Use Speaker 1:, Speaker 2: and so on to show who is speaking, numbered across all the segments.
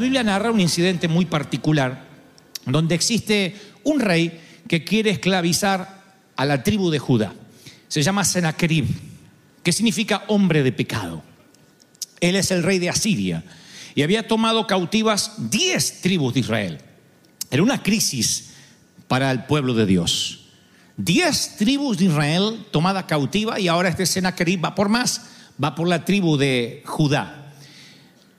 Speaker 1: Biblia narra un incidente muy particular donde existe un rey que quiere esclavizar a la tribu de Judá. Se llama Sennacherib, que significa hombre de pecado. Él es el rey de Asiria y había tomado cautivas 10 tribus de Israel. Era una crisis para el pueblo de Dios. 10 tribus de Israel tomada cautiva y ahora este Sennacherib va por más, va por la tribu de Judá.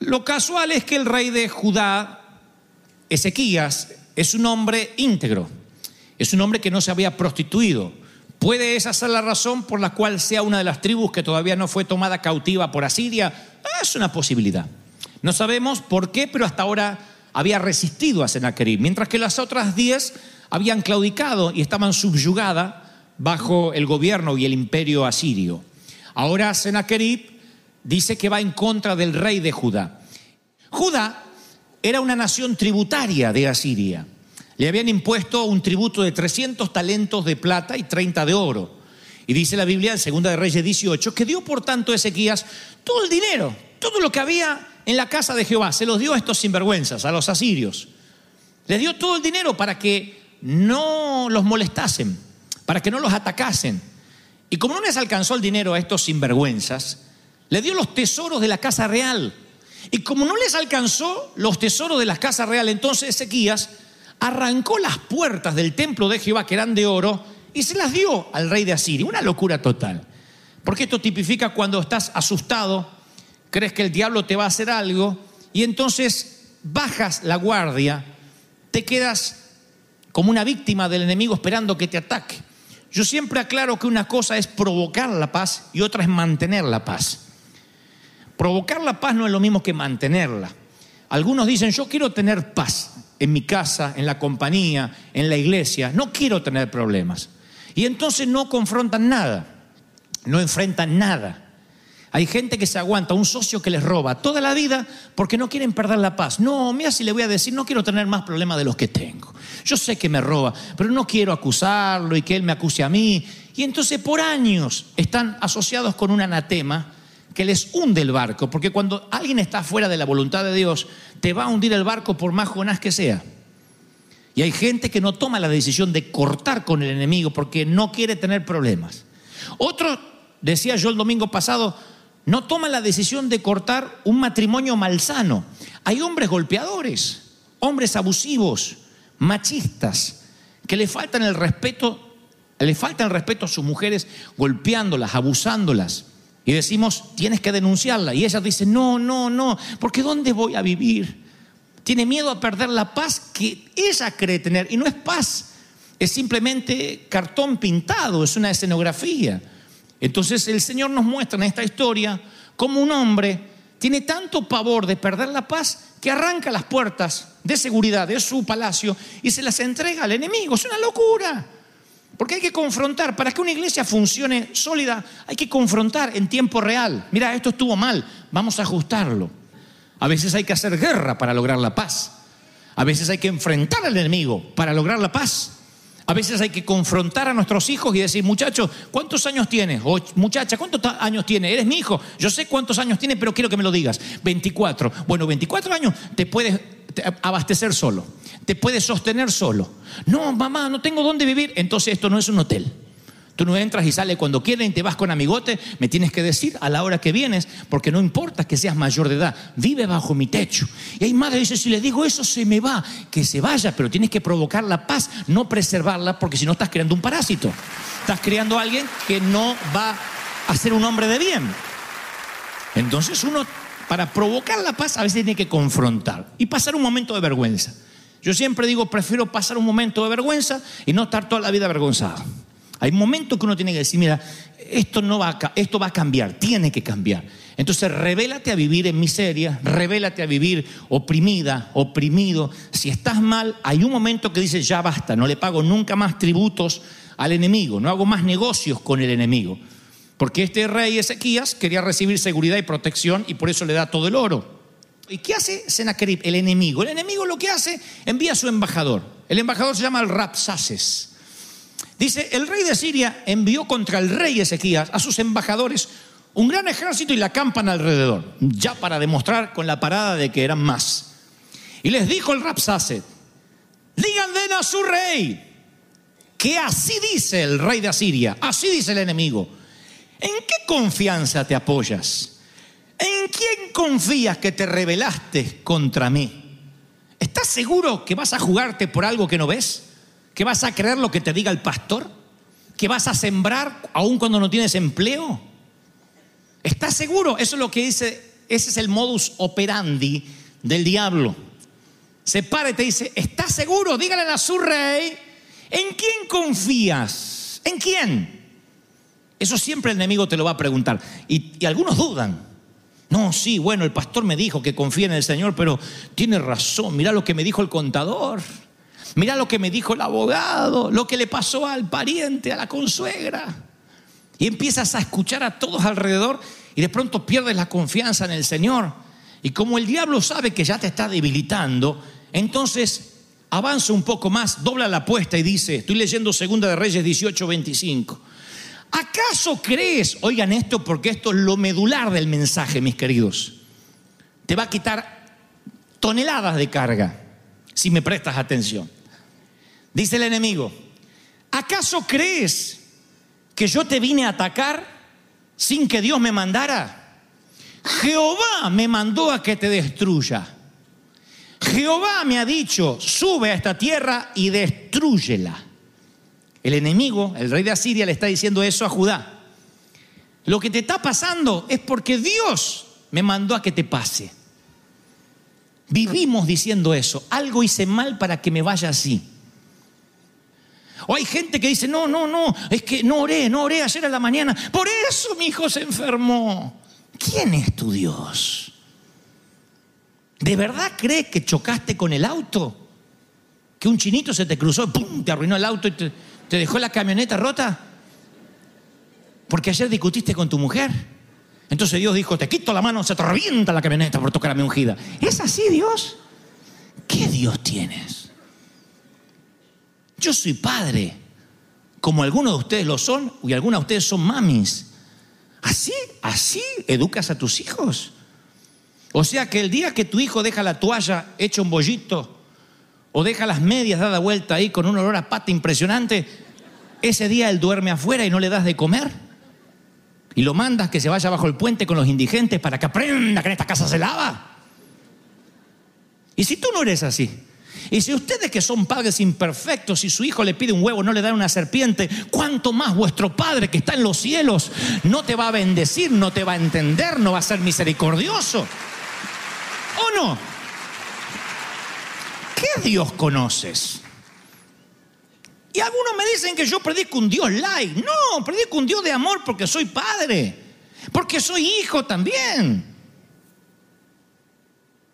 Speaker 1: Lo casual es que el rey de Judá, Ezequías, es un hombre íntegro, es un hombre que no se había prostituido. ¿Puede esa ser la razón por la cual sea una de las tribus que todavía no fue tomada cautiva por Asiria? Ah, Es una posibilidad. No sabemos por qué, pero hasta ahora había resistido a Sennacherib, mientras que las otras diez habían claudicado y estaban subyugadas bajo el gobierno y el imperio asirio. Ahora Sennacherib dice que va en contra del rey de Judá. Judá era una nación tributaria de Asiria. Le habían impuesto un tributo de 300 talentos de plata y 30 de oro. Y dice la Biblia en 2 de Reyes 18 que dio por tanto Ezequías todo el dinero, todo lo que había en la casa de Jehová, se los dio a estos sinvergüenzas, a los asirios. Les dio todo el dinero para que no los molestasen, para que no los atacasen. Y como no les alcanzó el dinero a estos sinvergüenzas, le dio los tesoros de la casa real. Y como no les alcanzó los tesoros de la casa real, entonces Ezequías arrancó las puertas del templo de Jehová, que eran de oro, y se las dio al rey de Asiria. Una locura total. Porque esto tipifica cuando estás asustado, crees que el diablo te va a hacer algo, y entonces bajas la guardia, te quedas como una víctima del enemigo esperando que te ataque. Yo siempre aclaro que una cosa es provocar la paz y otra es mantener la paz. Provocar la paz no es lo mismo que mantenerla. Algunos dicen, yo quiero tener paz en mi casa, en la compañía, en la iglesia, no quiero tener problemas. Y entonces no confrontan nada, no enfrentan nada. Hay gente que se aguanta, un socio que les roba toda la vida porque no quieren perder la paz. No, mira si le voy a decir, no quiero tener más problemas de los que tengo. Yo sé que me roba, pero no quiero acusarlo y que él me acuse a mí. Y entonces por años están asociados con un anatema que les hunde el barco, porque cuando alguien está fuera de la voluntad de Dios, te va a hundir el barco por más jonás que sea. Y hay gente que no toma la decisión de cortar con el enemigo porque no quiere tener problemas. Otro, decía yo el domingo pasado, no toma la decisión de cortar un matrimonio malsano. Hay hombres golpeadores, hombres abusivos, machistas, que le faltan el respeto, le faltan el respeto a sus mujeres golpeándolas, abusándolas. Y decimos, tienes que denunciarla. Y ella dice, no, no, no, porque ¿dónde voy a vivir? Tiene miedo a perder la paz que ella cree tener. Y no es paz, es simplemente cartón pintado, es una escenografía. Entonces el Señor nos muestra en esta historia cómo un hombre tiene tanto pavor de perder la paz que arranca las puertas de seguridad de su palacio y se las entrega al enemigo. Es una locura. Porque hay que confrontar, para que una iglesia funcione sólida, hay que confrontar en tiempo real. Mira, esto estuvo mal, vamos a ajustarlo. A veces hay que hacer guerra para lograr la paz. A veces hay que enfrentar al enemigo para lograr la paz. A veces hay que confrontar a nuestros hijos y decir, muchacho, ¿cuántos años tienes? O muchacha, ¿cuántos años tienes? Eres mi hijo. Yo sé cuántos años tienes, pero quiero que me lo digas. 24. Bueno, 24 años te puedes abastecer solo. Te puedes sostener solo. No, mamá, no tengo dónde vivir. Entonces esto no es un hotel. Tú no entras y sales cuando quieres y te vas con amigote. Me tienes que decir a la hora que vienes, porque no importa que seas mayor de edad. Vive bajo mi techo. Y hay madres que dicen, si le digo eso se me va. Que se vaya, pero tienes que provocar la paz, no preservarla, porque si no estás creando un parásito. Estás creando a alguien que no va a ser un hombre de bien. Entonces uno, para provocar la paz, a veces tiene que confrontar y pasar un momento de vergüenza. Yo siempre digo, prefiero pasar un momento de vergüenza y no estar toda la vida avergonzado. Hay momentos que uno tiene que decir, mira, esto, no va esto va a cambiar, tiene que cambiar. Entonces, revélate a vivir en miseria, revélate a vivir oprimida, oprimido. Si estás mal, hay un momento que dices, ya basta, no le pago nunca más tributos al enemigo, no hago más negocios con el enemigo. Porque este rey Ezequías quería recibir seguridad y protección y por eso le da todo el oro. ¿Y qué hace Sennacherib, el enemigo? El enemigo lo que hace, envía a su embajador. El embajador se llama el Rapsaces. Dice, el rey de Siria envió contra el rey Ezequías a sus embajadores un gran ejército y la acampan alrededor, ya para demostrar con la parada de que eran más. Y les dijo el Rapsaces, díganle a su rey que así dice el rey de Asiria, así dice el enemigo. ¿En qué confianza te apoyas? ¿En quién confías que te rebelaste contra mí? ¿Estás seguro que vas a jugarte por algo que no ves? ¿Que vas a creer lo que te diga el pastor? ¿Que vas a sembrar aún cuando no tienes empleo? ¿Estás seguro? Eso es lo que dice, ese es el modus operandi del diablo. Se para y te dice, ¿estás seguro? Dígale a su rey, ¿en quién confías? ¿En quién? Eso siempre el enemigo te lo va a preguntar. Y, algunos dudan. No, sí, bueno, el pastor me dijo que confía en el Señor, pero tiene razón. Mira lo que me dijo el contador. Mira lo que me dijo el abogado, lo que le pasó al pariente, a la consuegra. Y empiezas a escuchar a todos alrededor y de pronto pierdes la confianza en el Señor. Y como el diablo sabe que ya te está debilitando, entonces avanza un poco más, dobla la apuesta y dice, estoy leyendo Segunda de Reyes 18, 25. ¿Acaso crees, oigan esto porque esto es lo medular del mensaje, mis queridos? Te va a quitar toneladas de carga si me prestas atención. Dice el enemigo, ¿acaso crees que yo te vine a atacar sin que Dios me mandara? Jehová me mandó a que te destruya. Jehová me ha dicho, sube a esta tierra y destruyela. El enemigo, el rey de Asiria, le está diciendo eso a Judá. Lo que te está pasando es porque Dios me mandó a que te pase. Vivimos diciendo eso. Algo hice mal para que me vaya así. O hay gente que dice, no, no, no, es que no oré, no oré ayer a la mañana. Por eso mi hijo se enfermó. ¿Quién es tu Dios? ¿De verdad crees que chocaste con el auto? Que un chinito se te cruzó, ¡pum! te arruinó el auto y te, te dejó la camioneta rota. Porque ayer discutiste con tu mujer. Entonces Dios dijo, te quito la mano, se te revienta la camioneta por tocar a mi ungida. ¿Es así Dios? ¿Qué Dios tienes? Yo soy padre, como algunos de ustedes lo son, y algunos de ustedes son mamis. Así, así educas a tus hijos. O sea que el día que tu hijo deja la toalla hecha un bollito, o deja las medias dada vuelta ahí con un olor a pata impresionante, ese día él duerme afuera y no le das de comer. Y lo mandas que se vaya bajo el puente con los indigentes para que aprenda que en esta casa se lava. Y si tú no eres así, y si ustedes que son padres imperfectos, si su hijo le pide un huevo, no le dan una serpiente, ¿cuánto más vuestro Padre que está en los cielos no te va a bendecir, no te va a entender, no va a ser misericordioso? ¿O no? ¿Qué Dios conoces? Y algunos me dicen que yo predico un Dios light. No, predico un Dios de amor porque soy padre, porque soy hijo también.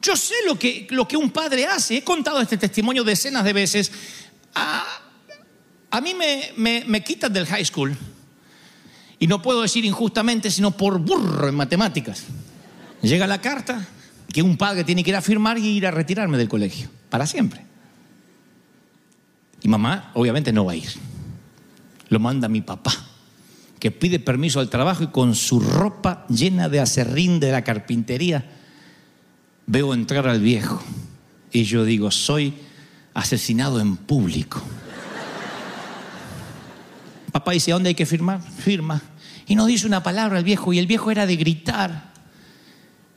Speaker 1: Yo sé lo que, lo que un padre hace. He contado este testimonio decenas de veces. A, a mí me, me, me quitan del high school. Y no puedo decir injustamente, sino por burro en matemáticas. Llega la carta que un padre tiene que ir a firmar y ir a retirarme del colegio. Para siempre. Y mamá, obviamente, no va a ir. Lo manda mi papá, que pide permiso al trabajo y con su ropa llena de acerrín de la carpintería, veo entrar al viejo. Y yo digo, soy asesinado en público. Papá dice, ¿a dónde hay que firmar? Firma. Y no dice una palabra el viejo, y el viejo era de gritar.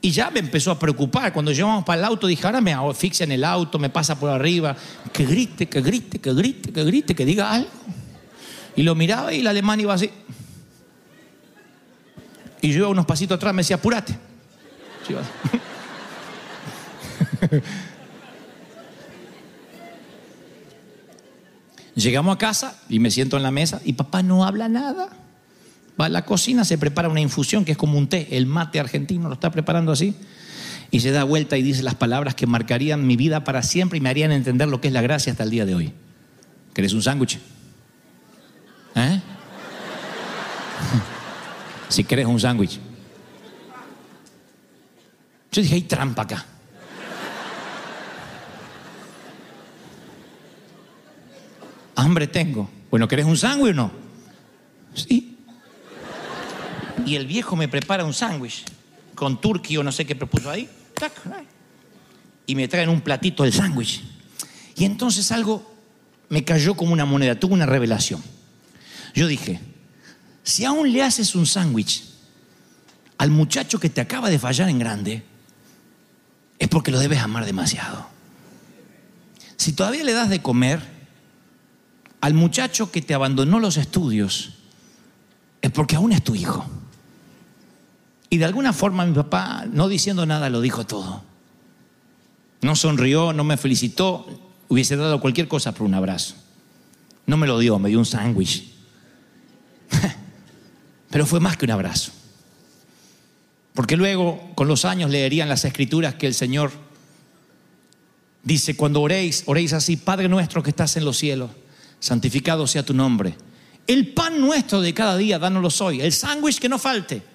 Speaker 1: Y ya me empezó a preocupar. Cuando llevamos para el auto, dije, ahora me asfixia en el auto, me pasa por arriba. Que grite, que grite, que grite, que grite, que diga algo. Y lo miraba y el alemán iba así. Y yo iba unos pasitos atrás, me decía, apúrate. Llegamos a casa y me siento en la mesa y papá no habla nada. Va a la cocina, se prepara una infusión que es como un té, el mate argentino lo está preparando así, y se da vuelta y dice las palabras que marcarían mi vida para siempre y me harían entender lo que es la gracia hasta el día de hoy. ¿Querés un sándwich? ¿Eh? si querés un sándwich. Yo dije, hay trampa acá. Hambre tengo. Bueno, ¿querés un sándwich o no? Sí. Y el viejo me prepara un sándwich con turkey o no sé qué propuso ahí. Y me traen un platito del sándwich. Y entonces algo me cayó como una moneda, tuve una revelación. Yo dije, si aún le haces un sándwich al muchacho que te acaba de fallar en grande, es porque lo debes amar demasiado. Si todavía le das de comer al muchacho que te abandonó los estudios, es porque aún es tu hijo. Y de alguna forma mi papá, no diciendo nada, lo dijo todo. No sonrió, no me felicitó, hubiese dado cualquier cosa por un abrazo. No me lo dio, me dio un sándwich. Pero fue más que un abrazo. Porque luego, con los años, leerían las escrituras que el Señor dice, cuando oréis, oréis así, Padre nuestro que estás en los cielos, santificado sea tu nombre. El pan nuestro de cada día, dánoslo hoy. El sándwich que no falte.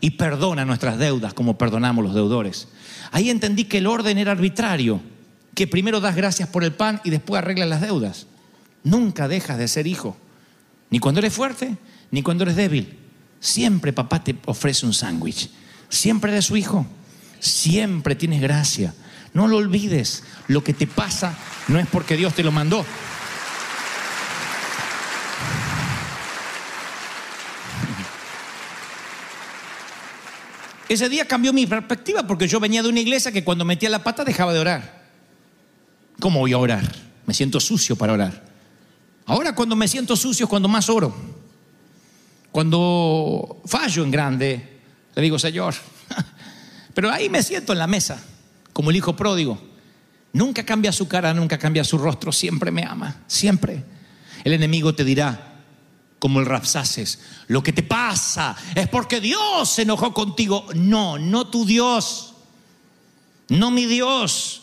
Speaker 1: Y perdona nuestras deudas como perdonamos los deudores. Ahí entendí que el orden era arbitrario, que primero das gracias por el pan y después arreglas las deudas. Nunca dejas de ser hijo, ni cuando eres fuerte, ni cuando eres débil. Siempre papá te ofrece un sándwich. Siempre eres su hijo. Siempre tienes gracia. No lo olvides. Lo que te pasa no es porque Dios te lo mandó. Ese día cambió mi perspectiva porque yo venía de una iglesia que cuando metía la pata dejaba de orar. ¿Cómo voy a orar? Me siento sucio para orar. Ahora cuando me siento sucio es cuando más oro. Cuando fallo en grande, le digo, Señor, pero ahí me siento en la mesa, como el hijo pródigo. Nunca cambia su cara, nunca cambia su rostro, siempre me ama, siempre. El enemigo te dirá, como el Rapsaces, lo que te pasa es porque Dios se enojó contigo. No, no tu Dios, no mi Dios.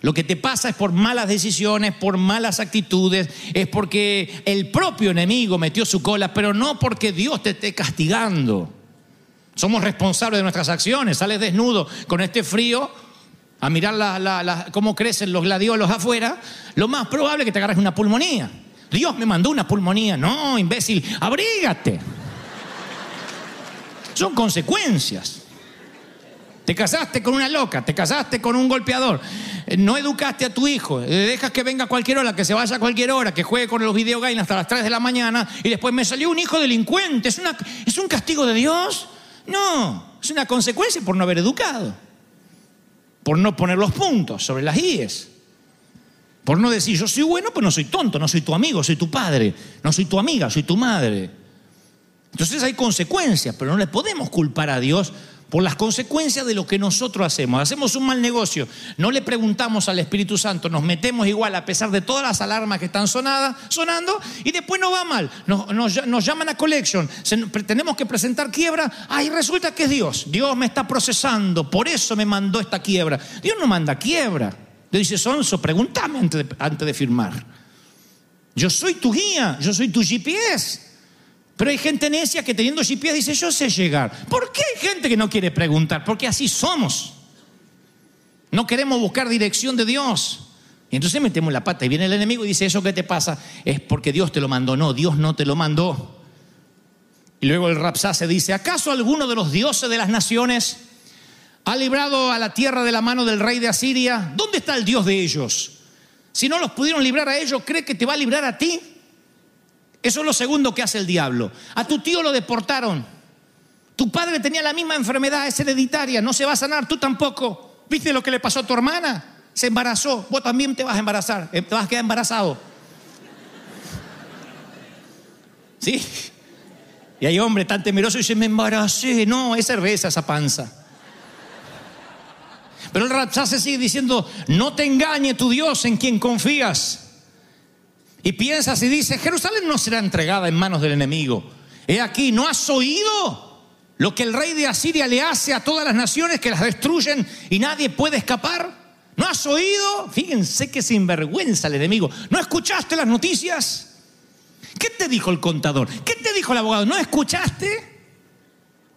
Speaker 1: Lo que te pasa es por malas decisiones, por malas actitudes, es porque el propio enemigo metió su cola, pero no porque Dios te esté castigando. Somos responsables de nuestras acciones. Sales desnudo con este frío a mirar cómo crecen los gladiolos afuera. Lo más probable es que te agarres una pulmonía. Dios me mandó una pulmonía. No, imbécil, abrígate. Son consecuencias. Te casaste con una loca, te casaste con un golpeador, no educaste a tu hijo, dejas que venga a cualquier hora, que se vaya a cualquier hora, que juegue con los videogames hasta las 3 de la mañana y después me salió un hijo delincuente. ¿Es, una, ¿Es un castigo de Dios? No, es una consecuencia por no haber educado, por no poner los puntos sobre las IES, por no decir yo soy bueno, pero no soy tonto, no soy tu amigo, soy tu padre, no soy tu amiga, soy tu madre. Entonces hay consecuencias, pero no le podemos culpar a Dios por las consecuencias de lo que nosotros hacemos. Hacemos un mal negocio, no le preguntamos al Espíritu Santo, nos metemos igual a pesar de todas las alarmas que están sonadas, sonando y después nos va mal. Nos, nos- llaman a collection, tenemos que presentar quiebra, ay, resulta que es Dios. Dios me está procesando, por eso me mandó esta quiebra. Dios no manda quiebra. Dios dice, Sonso, pregúntame antes de- firmar. Yo soy tu guía, yo soy tu GPS. Pero hay gente necia que teniendo GPS dice, yo sé llegar. ¿Por qué hay gente que no quiere preguntar? Porque así somos. No queremos buscar dirección de Dios. Y entonces metemos la pata y viene el enemigo y dice, eso que te pasa es porque Dios te lo mandó. No, Dios no te lo mandó. Y luego el Rapsase dice, ¿acaso alguno de los dioses de las naciones ha librado a la tierra de la mano del rey de Asiria? ¿Dónde está el Dios de ellos? Si no los pudieron librar a ellos, ¿cree que te va a librar a ti? Eso es lo segundo que hace el diablo. A tu tío lo deportaron. Tu padre tenía la misma enfermedad, es hereditaria, no se va a sanar, tú tampoco. ¿Viste lo que le pasó a tu hermana? Se embarazó, vos también te vas a embarazar, eh, te vas a quedar embarazado. ¿Sí? Y hay hombre tan temeroso y dice, me embaracé. No, es cerveza esa panza. Pero el Rapsase sigue diciendo, no te engañe tu Dios en quien confías. Y piensas y dices, Jerusalén no será entregada en manos del enemigo. He aquí, ¿no has oído lo que el rey de Asiria le hace a todas las naciones que las destruyen y nadie puede escapar? ¿No has oído? Fíjense que sinvergüenza el enemigo. ¿No escuchaste las noticias? ¿Qué te dijo el contador? ¿Qué te dijo el abogado? ¿No escuchaste?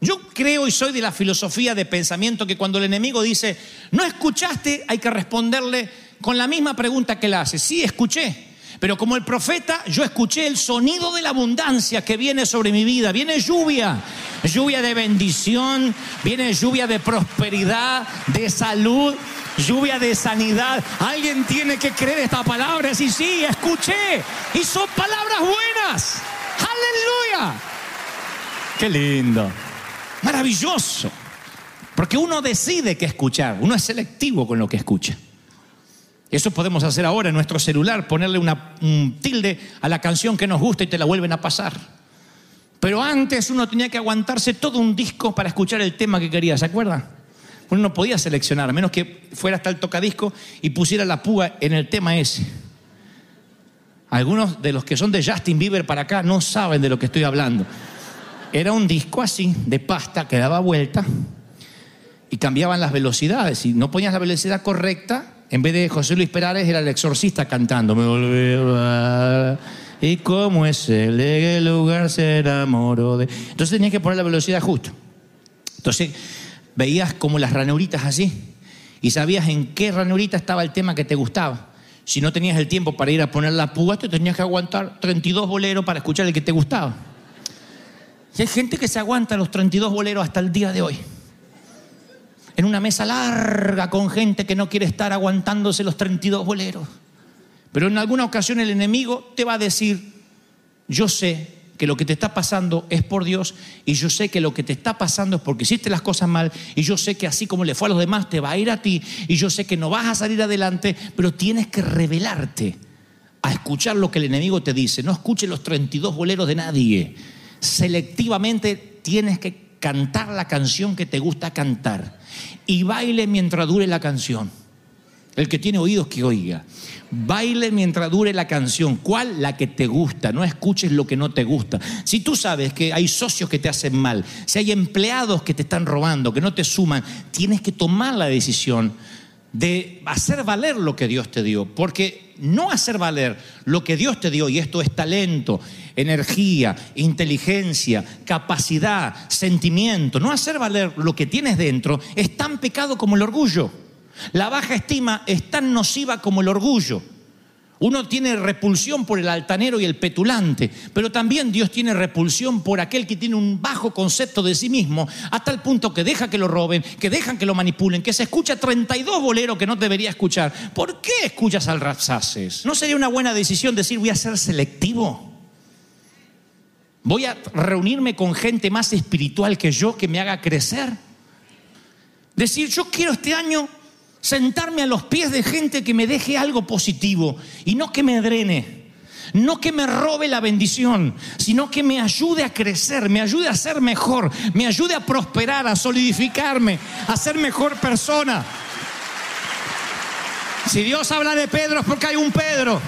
Speaker 1: Yo creo y soy de la filosofía de pensamiento que cuando el enemigo dice, no escuchaste, hay que responderle con la misma pregunta que le hace. Sí, escuché. Pero como el profeta, yo escuché el sonido de la abundancia que viene sobre mi vida. Viene lluvia, lluvia de bendición, viene lluvia de prosperidad, de salud, lluvia de sanidad. Alguien tiene que creer esta palabra. Y sí, escuché. Y son palabras buenas. Aleluya. Qué lindo. Maravilloso. Porque uno decide qué escuchar. Uno es selectivo con lo que escucha. Eso podemos hacer ahora en nuestro celular, ponerle una, un tilde a la canción que nos gusta y te la vuelven a pasar. Pero antes uno tenía que aguantarse todo un disco para escuchar el tema que quería, ¿se acuerdan? Uno no podía seleccionar, a menos que fuera hasta el tocadisco y pusiera la púa en el tema ese. Algunos de los que son de Justin Bieber para acá no saben de lo que estoy hablando. Era un disco así, de pasta, que daba vuelta y cambiaban las velocidades. Si no ponías la velocidad correcta, en vez de José Luis Perales era el exorcista cantando. Me volví a... Y como es el lugar se enamoró de... Entonces tenías que poner la velocidad justa. Entonces veías como las ranuritas así y sabías en qué ranurita estaba el tema que te gustaba. Si no tenías el tiempo para ir a poner la púa, te tenías que aguantar 32 boleros para escuchar el que te gustaba. Hay gente que se aguanta los 32 boleros hasta el día de hoy. En una mesa larga con gente que no quiere estar aguantándose los 32 boleros. Pero en alguna ocasión el enemigo te va a decir, yo sé que lo que te está pasando es por Dios y yo sé que lo que te está pasando es porque hiciste las cosas mal y yo sé que así como le fue a los demás te va a ir a ti y yo sé que no vas a salir adelante, pero tienes que revelarte a escuchar lo que el enemigo te dice. No escuche los 32 boleros de nadie. Selectivamente tienes que cantar la canción que te gusta cantar y baile mientras dure la canción. El que tiene oídos que oiga. Baile mientras dure la canción. ¿Cuál? La que te gusta. No escuches lo que no te gusta. Si tú sabes que hay socios que te hacen mal, si hay empleados que te están robando, que no te suman, tienes que tomar la decisión de hacer valer lo que Dios te dio. Porque no hacer valer lo que Dios te dio, y esto es talento, energía, inteligencia, capacidad, sentimiento, no hacer valer lo que tienes dentro, es tan pecado como el orgullo. La baja estima es tan nociva como el orgullo. Uno tiene repulsión por el altanero y el petulante, pero también Dios tiene repulsión por aquel que tiene un bajo concepto de sí mismo, hasta el punto que deja que lo roben, que dejan que lo manipulen, que se escucha 32 boleros que no debería escuchar. ¿Por qué escuchas al Rapsaces? ¿No sería una buena decisión decir voy a ser selectivo? Voy a reunirme con gente más espiritual que yo que me haga crecer. Decir, yo quiero este año sentarme a los pies de gente que me deje algo positivo y no que me drene. No que me robe la bendición, sino que me ayude a crecer, me ayude a ser mejor, me ayude a prosperar, a solidificarme, a ser mejor persona. Si Dios habla de Pedro es porque hay un Pedro.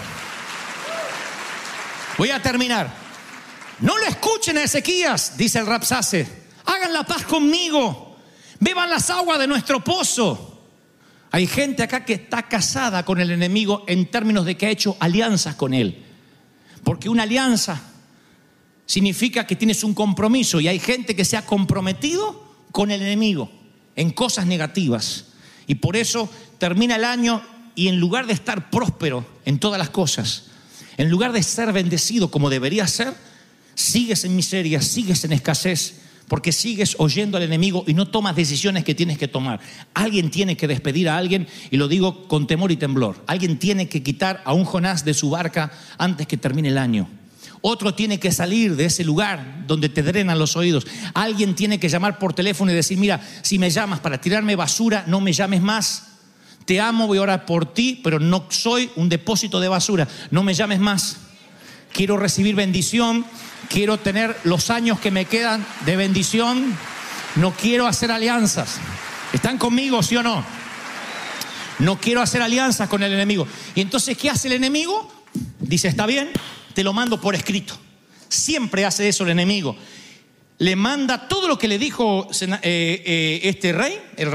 Speaker 1: Voy a terminar. No lo escuchen a Ezequías, dice el Rapsase. Hagan la paz conmigo. Beban las aguas de nuestro pozo. Hay gente acá que está casada con el enemigo en términos de que ha hecho alianzas con él. Porque una alianza significa que tienes un compromiso y hay gente que se ha comprometido con el enemigo en cosas negativas. Y por eso termina el año y en lugar de estar próspero en todas las cosas, en lugar de ser bendecido como debería ser, sigues en miseria, sigues en escasez, porque sigues oyendo al enemigo y no tomas decisiones que tienes que tomar. Alguien tiene que despedir a alguien, y lo digo con temor y temblor. Alguien tiene que quitar a un Jonás de su barca antes que termine el año. Otro tiene que salir de ese lugar donde te drenan los oídos. Alguien tiene que llamar por teléfono y decir, mira, si me llamas para tirarme basura, no me llames más. Te amo, voy a orar por ti, pero no soy un depósito de basura. No me llames más. Quiero recibir bendición, quiero tener los años que me quedan de bendición. No quiero hacer alianzas. ¿Están conmigo, sí o no? No quiero hacer alianzas con el enemigo. Y entonces, ¿qué hace el enemigo? Dice, está bien, te lo mando por escrito. Siempre hace eso el enemigo. Le manda todo lo que le dijo eh, eh, este rey, el,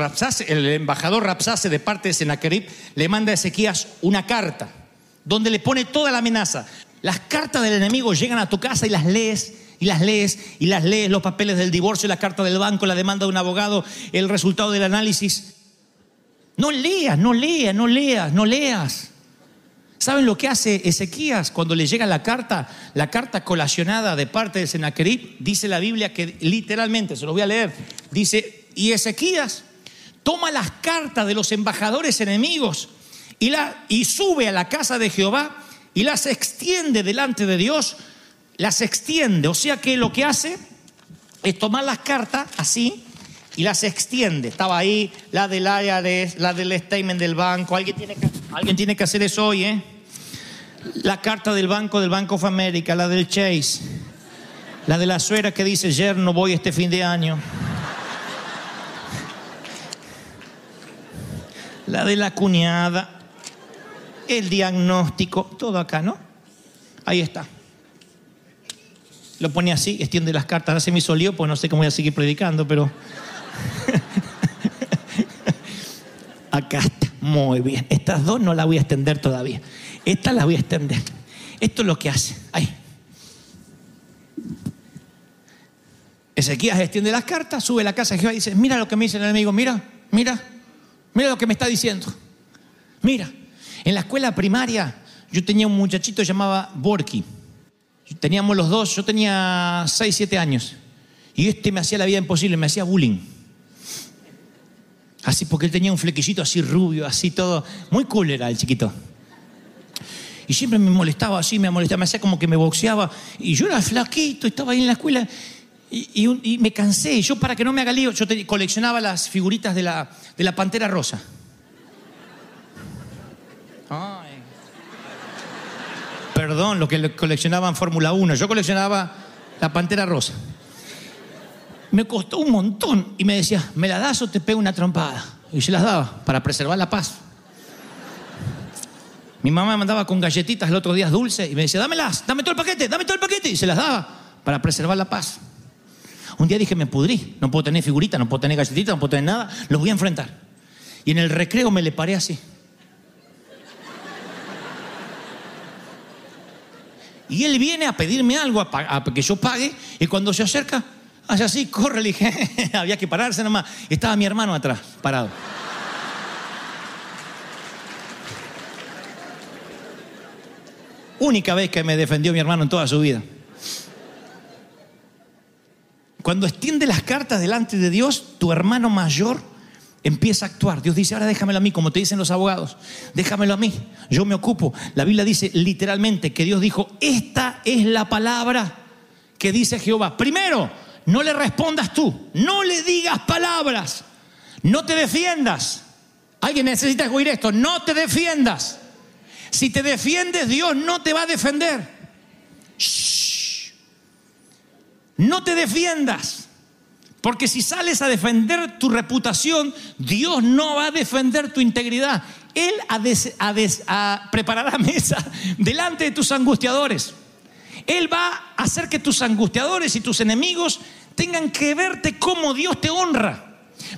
Speaker 1: el embajador Rapsase de parte de Senaquerib, le manda a Ezequías una carta donde le pone toda la amenaza. Las cartas del enemigo llegan a tu casa y las lees y las lees y las lees, los papeles del divorcio, la carta del banco, la demanda de un abogado, el resultado del análisis. No leas, no leas, no leas, no leas. ¿Saben lo que hace Ezequías cuando le llega la carta? La carta colacionada de parte de Senaquerib, dice la Biblia que literalmente, se los voy a leer, dice, y Ezequías toma las cartas de los embajadores enemigos y, la, y sube a la casa de Jehová y las extiende delante de Dios, las extiende. O sea que lo que hace es tomar las cartas así y las extiende. Estaba ahí la del IRS, la del statement del banco. Alguien tiene que, alguien tiene que hacer eso hoy, ¿eh? La carta del banco del Bank of America, la del Chase, la de la suegra que dice, Jer, no voy este fin de año. La de la cuñada, el diagnóstico, todo acá, ¿no? Ahí está. Lo pone así, extiende las cartas. Ahora se me hizo pues no sé cómo voy a seguir predicando, pero. Acá está, muy bien. Estas dos no las voy a extender todavía. Esta la voy a extender. Esto es lo que hace. Ahí. Ezequías extiende las cartas, sube la casa de Jehová y dice: Mira lo que me dice el enemigo, mira, mira, mira lo que me está diciendo. Mira, en la escuela primaria yo tenía un muchachito llamaba Borky. Teníamos los dos, yo tenía 6, 7 años. Y este me hacía la vida imposible, me hacía bullying. Así porque él tenía un flequillito así rubio, así todo. Muy cool era el chiquito. Y siempre me molestaba así, me molestaba, me hacía como que me boxeaba. Y yo era flaquito, estaba ahí en la escuela. Y, y y me cansé. Yo, para que no me haga lío, yo te- coleccionaba las figuritas de la, de la pantera rosa. Perdón, lo que le- coleccionaban Fórmula 1. Yo coleccionaba la pantera rosa. Me costó un montón y me decía, ¿me la das o te pego una trompada? Y se las daba para preservar la paz. Mi mamá me mandaba con galletitas el otro día dulces y me decía, dámelas, dame todo el paquete, dame todo el paquete. Y se las daba para preservar la paz. Un día dije, me pudrí, no puedo tener figuritas, no puedo tener galletitas, no puedo tener nada, los voy a enfrentar. Y en el recreo me le paré así. Y él viene a pedirme algo, a, que yo pague, y cuando se acerca, hace así, corre, le dije, había que pararse nomás. Estaba mi hermano atrás, parado. Única vez que me defendió mi hermano en toda su vida. Cuando extiende las cartas delante de Dios, tu hermano mayor empieza a actuar. Dios dice, ahora déjamelo a mí, como te dicen los abogados, déjamelo a mí, yo me ocupo. La Biblia dice literalmente que Dios dijo, esta es la palabra que dice Jehová. Primero, no le respondas tú, no le digas palabras, no te defiendas. Alguien necesita oír esto, no te defiendas. Si te defiendes, Dios no te va a defender. No te defiendas. Porque si sales a defender tu reputación, Dios no va a defender tu integridad. Él a des- a des- preparará mesa delante de tus angustiadores. Él va a hacer que tus angustiadores y tus enemigos tengan que verte como Dios te honra.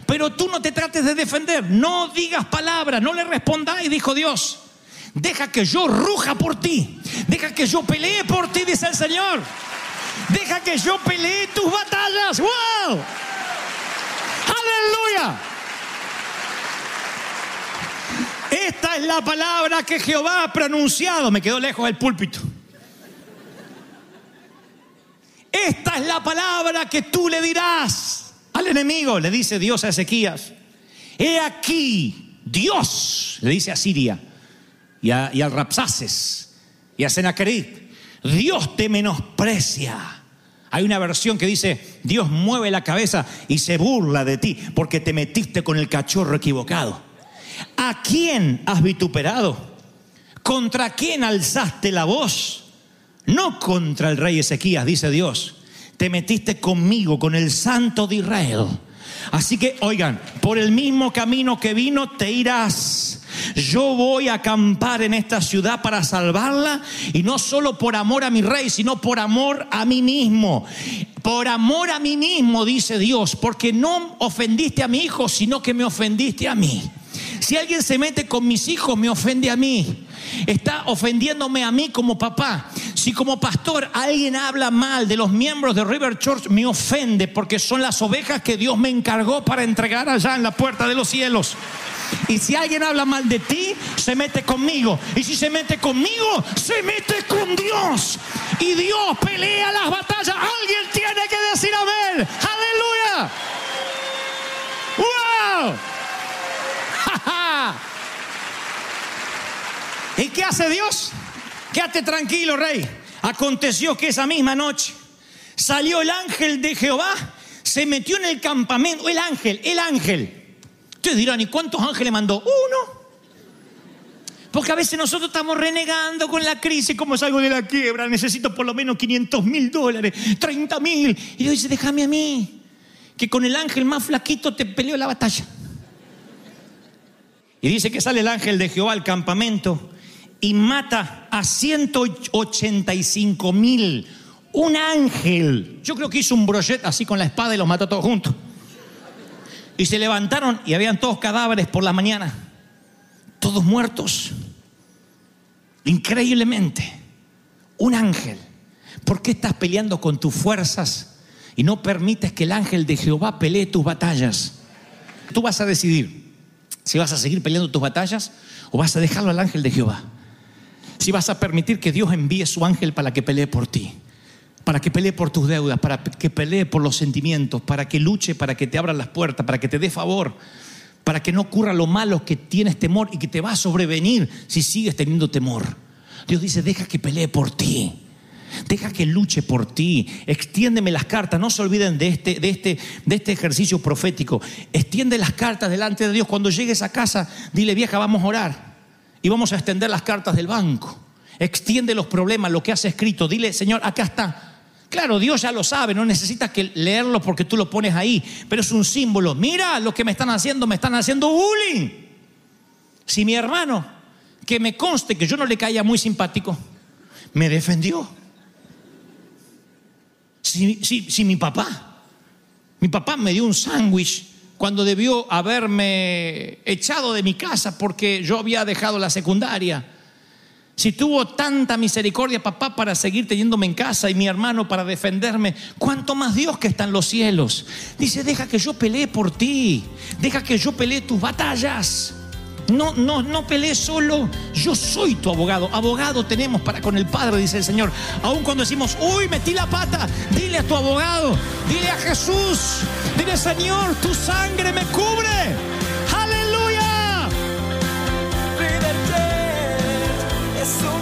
Speaker 1: Pero tú no te trates de defender, no digas palabras, no le respondáis, dijo Dios. Deja que yo ruja por ti, deja que yo pelee por ti, dice el Señor. Deja que yo pelee tus batallas. ¡Wow! ¡Aleluya! Esta es la palabra que Jehová ha pronunciado. Me quedó lejos del púlpito. Esta es la palabra que tú le dirás al enemigo, le dice Dios a Ezequías. He aquí, Dios, le dice a Siria y, a- al Rapsaces y a Senaquerib, Dios te menosprecia. Hay una versión que dice, Dios mueve la cabeza y se burla de ti porque te metiste con el cachorro equivocado. ¿A quién has vituperado? ¿Contra quién alzaste la voz? No contra el rey Ezequías, dice Dios. Te metiste conmigo, con el santo de Israel. Así que, oigan, por el mismo camino que vino te irás. Yo voy a acampar en esta ciudad para salvarla y no solo por amor a mi rey, sino por amor a mí mismo. Por amor a mí mismo, dice Dios, porque no ofendiste a mi hijo, sino que me ofendiste a mí. Si alguien se mete con mis hijos, me ofende a mí. Está ofendiéndome a mí como papá. Si como pastor alguien habla mal de los miembros de River Church, me ofende porque son las ovejas que Dios me encargó para entregar allá en la puerta de los cielos. Y si alguien habla mal de ti, se mete conmigo. Y si se mete conmigo, se mete con Dios. Y Dios pelea las batallas. Alguien tiene que decir amén. Aleluya. ¡Wow! ¿Y qué hace Dios? Quédate tranquilo, rey. Aconteció que esa misma noche salió el ángel de Jehová, se metió en el campamento. El ángel, el ángel. Ustedes dirán, ¿y cuántos ángeles mandó? Uno. Porque a veces nosotros estamos renegando con la crisis, como salgo de la quiebra, necesito por lo menos 500 mil dólares, 30 mil. Y Dios dice, déjame a mí, que con el ángel más flaquito te peleo la batalla. Y dice que sale el ángel de Jehová al campamento y mata a 185 mil. Un ángel. Yo creo que hizo un brochet así con la espada y los mató todos juntos. Y se levantaron y habían todos cadáveres por la mañana. Todos muertos. Increíblemente. Un ángel. ¿Por qué estás peleando con tus fuerzas y no permites que el ángel de Jehová pelee tus batallas? Tú vas a decidir si vas a seguir peleando tus batallas o vas a dejarlo al ángel de Jehová. Si vas a permitir que Dios envíe su ángel para que pelee por ti, para que pelee por tus deudas, para que pelee por los sentimientos, para que luche, para que te abra las puertas, para que te dé favor, para que no ocurra lo malo que tienes temor y que te va a sobrevenir si sigues teniendo temor. Dios dice, deja que pelee por ti. Deja que luche por ti. Extiéndeme las cartas. No se olviden de este, de, este, de este ejercicio profético. Extiende las cartas delante de Dios. Cuando llegues a casa, dile, vieja, vamos a orar. Y vamos a extender las cartas del banco. Extiende los problemas, lo que has escrito. Dile, Señor, acá está. Claro, Dios ya lo sabe, no necesitas que leerlo porque tú lo pones ahí, pero es un símbolo. Mira lo que me están haciendo, me están haciendo bullying. Si mi hermano, que me conste que yo no le caía muy simpático, me defendió. Si, si, si mi papá, mi papá me dio un sándwich cuando debió haberme echado de mi casa porque yo había dejado la secundaria. Si tuvo tanta misericordia papá para seguir teniéndome en casa y mi hermano para defenderme, ¿cuánto más Dios que está en los cielos? Dice, deja que yo pelee por ti, deja que yo pelee tus batallas. No, no, no pelees solo. Yo soy tu abogado. Abogado tenemos para con el Padre, dice el Señor. Aun cuando decimos, uy, metí la pata, dile a tu abogado, dile a Jesús, dile Señor, tu sangre me cubre. so